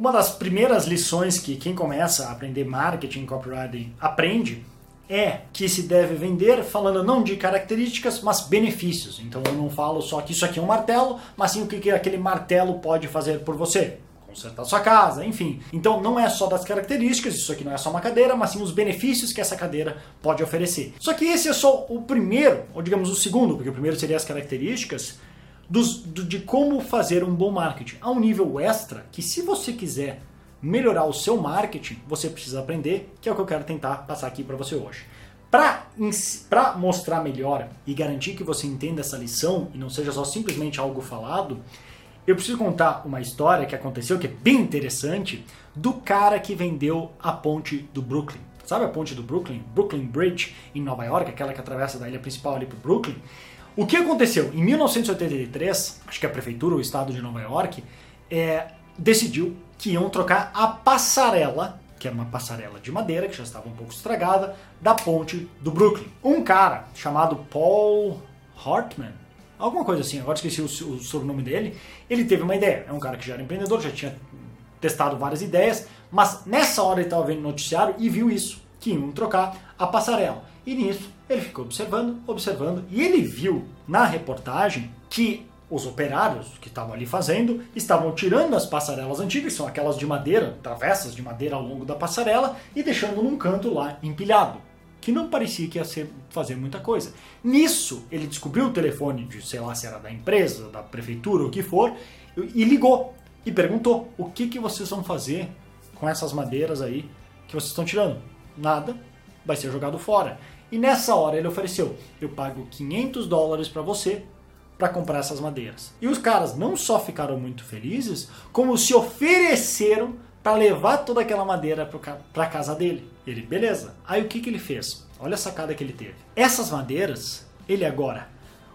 Uma das primeiras lições que quem começa a aprender marketing copywriting aprende é que se deve vender falando não de características, mas benefícios. Então eu não falo só que isso aqui é um martelo, mas sim o que aquele martelo pode fazer por você. Consertar sua casa, enfim. Então não é só das características, isso aqui não é só uma cadeira, mas sim os benefícios que essa cadeira pode oferecer. Só que esse é só o primeiro, ou digamos o segundo, porque o primeiro seria as características, dos, do, de como fazer um bom marketing. Há um nível extra que se você quiser melhorar o seu marketing, você precisa aprender, que é o que eu quero tentar passar aqui para você hoje. Para mostrar melhor e garantir que você entenda essa lição e não seja só simplesmente algo falado, eu preciso contar uma história que aconteceu, que é bem interessante, do cara que vendeu a ponte do Brooklyn. Sabe a ponte do Brooklyn? Brooklyn Bridge, em Nova York, aquela que atravessa da ilha principal ali para Brooklyn. O que aconteceu? Em 1983, acho que a prefeitura o estado de Nova York é, decidiu que iam trocar a passarela, que era uma passarela de madeira que já estava um pouco estragada, da ponte do Brooklyn. Um cara chamado Paul Hartman, alguma coisa assim, agora esqueci o, o sobrenome dele, ele teve uma ideia. É um cara que já era empreendedor, já tinha testado várias ideias, mas nessa hora ele estava vendo noticiário e viu isso, que iam trocar a passarela. E nisso ele ficou observando, observando, e ele viu na reportagem que os operários que estavam ali fazendo estavam tirando as passarelas antigas, são aquelas de madeira, travessas de madeira ao longo da passarela, e deixando num canto lá empilhado, que não parecia que ia ser, fazer muita coisa. Nisso, ele descobriu o telefone de, sei lá se era da empresa, da prefeitura, o que for, e ligou e perguntou: o que, que vocês vão fazer com essas madeiras aí que vocês estão tirando? Nada, vai ser jogado fora. E nessa hora ele ofereceu: eu pago 500 dólares para você para comprar essas madeiras. E os caras não só ficaram muito felizes, como se ofereceram para levar toda aquela madeira para casa dele. Ele, beleza. Aí o que, que ele fez? Olha a sacada que ele teve. Essas madeiras, ele agora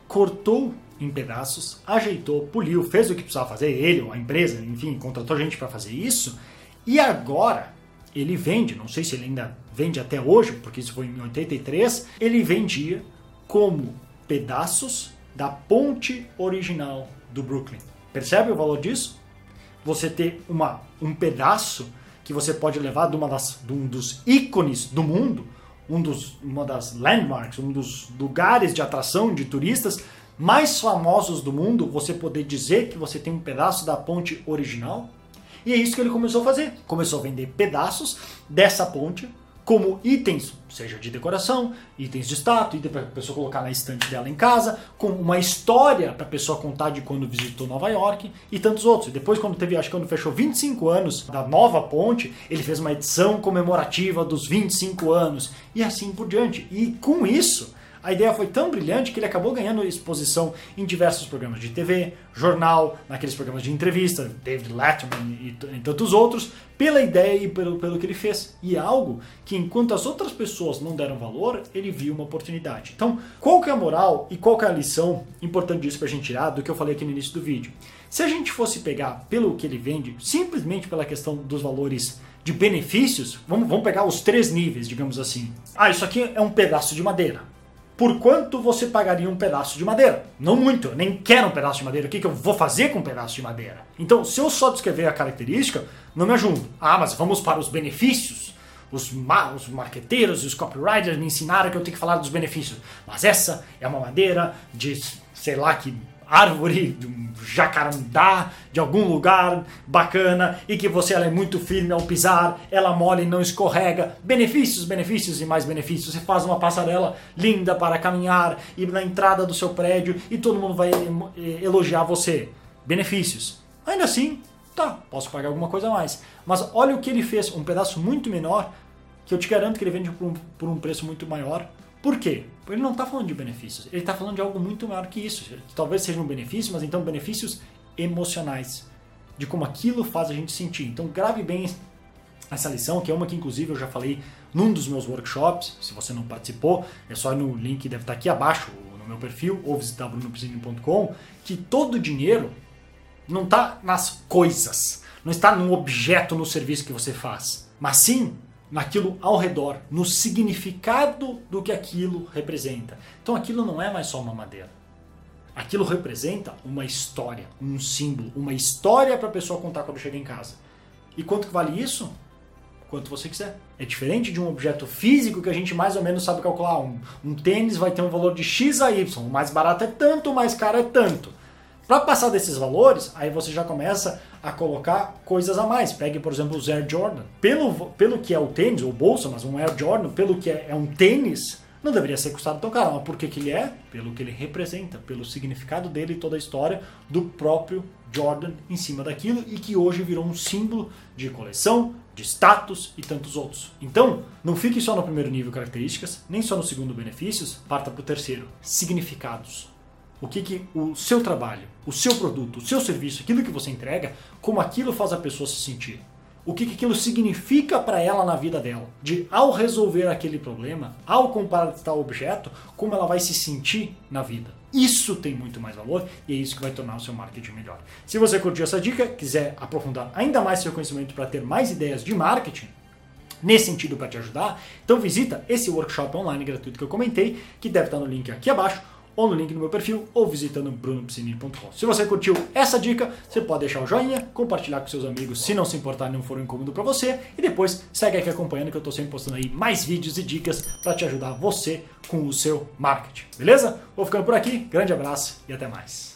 cortou em pedaços, ajeitou, poliu, fez o que precisava fazer, ele a empresa, enfim, contratou gente para fazer isso. E agora ele vende, não sei se ele ainda vende até hoje, porque isso foi em 83, ele vendia como pedaços da ponte original do Brooklyn. Percebe o valor disso? Você ter uma, um pedaço que você pode levar de, uma das, de um dos ícones do mundo, um dos, uma das landmarks, um dos lugares de atração de turistas mais famosos do mundo, você poder dizer que você tem um pedaço da ponte original. E é isso que ele começou a fazer. Começou a vender pedaços dessa ponte como itens, seja de decoração, itens de status, para a pessoa colocar na estante dela em casa, com uma história para a pessoa contar de quando visitou Nova York e tantos outros. E depois, quando teve, acho que quando fechou 25 anos da nova ponte, ele fez uma edição comemorativa dos 25 anos e assim por diante. E com isso, a ideia foi tão brilhante que ele acabou ganhando exposição em diversos programas de TV, jornal, naqueles programas de entrevista, David Letterman e, e tantos outros, pela ideia e pelo, pelo que ele fez. E é algo que, enquanto as outras pessoas não deram valor, ele viu uma oportunidade. Então, qual que é a moral e qual que é a lição importante disso para a gente tirar do que eu falei aqui no início do vídeo? Se a gente fosse pegar pelo que ele vende, simplesmente pela questão dos valores de benefícios, vamos, vamos pegar os três níveis, digamos assim. Ah, isso aqui é um pedaço de madeira por quanto você pagaria um pedaço de madeira? Não muito, eu nem quero um pedaço de madeira. O que, que eu vou fazer com um pedaço de madeira? Então, se eu só descrever a característica, não me ajuda. Ah, mas vamos para os benefícios. Os, ma os marqueteiros e os copywriters me ensinaram que eu tenho que falar dos benefícios. Mas essa é uma madeira de, sei lá, que árvore, de um jacarandá, de algum lugar bacana e que você ela é muito firme ao pisar, ela mole e não escorrega. Benefícios, benefícios e mais benefícios. Você faz uma passarela linda para caminhar e na entrada do seu prédio e todo mundo vai elogiar você. Benefícios. Ainda assim, tá, posso pagar alguma coisa a mais. Mas olha o que ele fez, um pedaço muito menor, que eu te garanto que ele vende por um, por um preço muito maior por quê? Ele não está falando de benefícios, ele está falando de algo muito maior que isso. Talvez seja um benefício, mas então benefícios emocionais, de como aquilo faz a gente sentir. Então grave bem essa lição, que é uma que inclusive eu já falei num dos meus workshops. Se você não participou, é só no link que deve estar aqui abaixo no meu perfil ou visitar brunopizinho.com, que todo o dinheiro não está nas coisas, não está no objeto, no serviço que você faz, mas sim naquilo ao redor, no significado do que aquilo representa. Então aquilo não é mais só uma madeira. Aquilo representa uma história, um símbolo, uma história para a pessoa contar quando chega em casa. E quanto vale isso? Quanto você quiser. É diferente de um objeto físico que a gente mais ou menos sabe calcular. Um, um tênis vai ter um valor de X a Y. O mais barato é tanto, o mais caro é tanto. Para passar desses valores, aí você já começa a colocar coisas a mais. Pegue, por exemplo, os Air Jordan. Pelo, pelo que é o tênis, ou bolsa, mas um Air Jordan, pelo que é, é um tênis, não deveria ser custado tão caro. Mas por que, que ele é? Pelo que ele representa, pelo significado dele e toda a história do próprio Jordan em cima daquilo e que hoje virou um símbolo de coleção, de status e tantos outros. Então, não fique só no primeiro nível características, nem só no segundo benefícios, parta para o terceiro, significados o que, que o seu trabalho, o seu produto, o seu serviço, aquilo que você entrega, como aquilo faz a pessoa se sentir. O que, que aquilo significa para ela na vida dela. De ao resolver aquele problema, ao comparar tal objeto, como ela vai se sentir na vida. Isso tem muito mais valor e é isso que vai tornar o seu marketing melhor. Se você curtiu essa dica, quiser aprofundar ainda mais seu conhecimento para ter mais ideias de marketing, nesse sentido para te ajudar, então visita esse workshop online gratuito que eu comentei, que deve estar no link aqui abaixo ou no link no meu perfil, ou visitando brunopsinini.com. Se você curtiu essa dica, você pode deixar o joinha, compartilhar com seus amigos se não se importar não for um incômodo para você, e depois segue aqui acompanhando que eu estou sempre postando aí mais vídeos e dicas para te ajudar você com o seu marketing. Beleza? Vou ficando por aqui, grande abraço e até mais.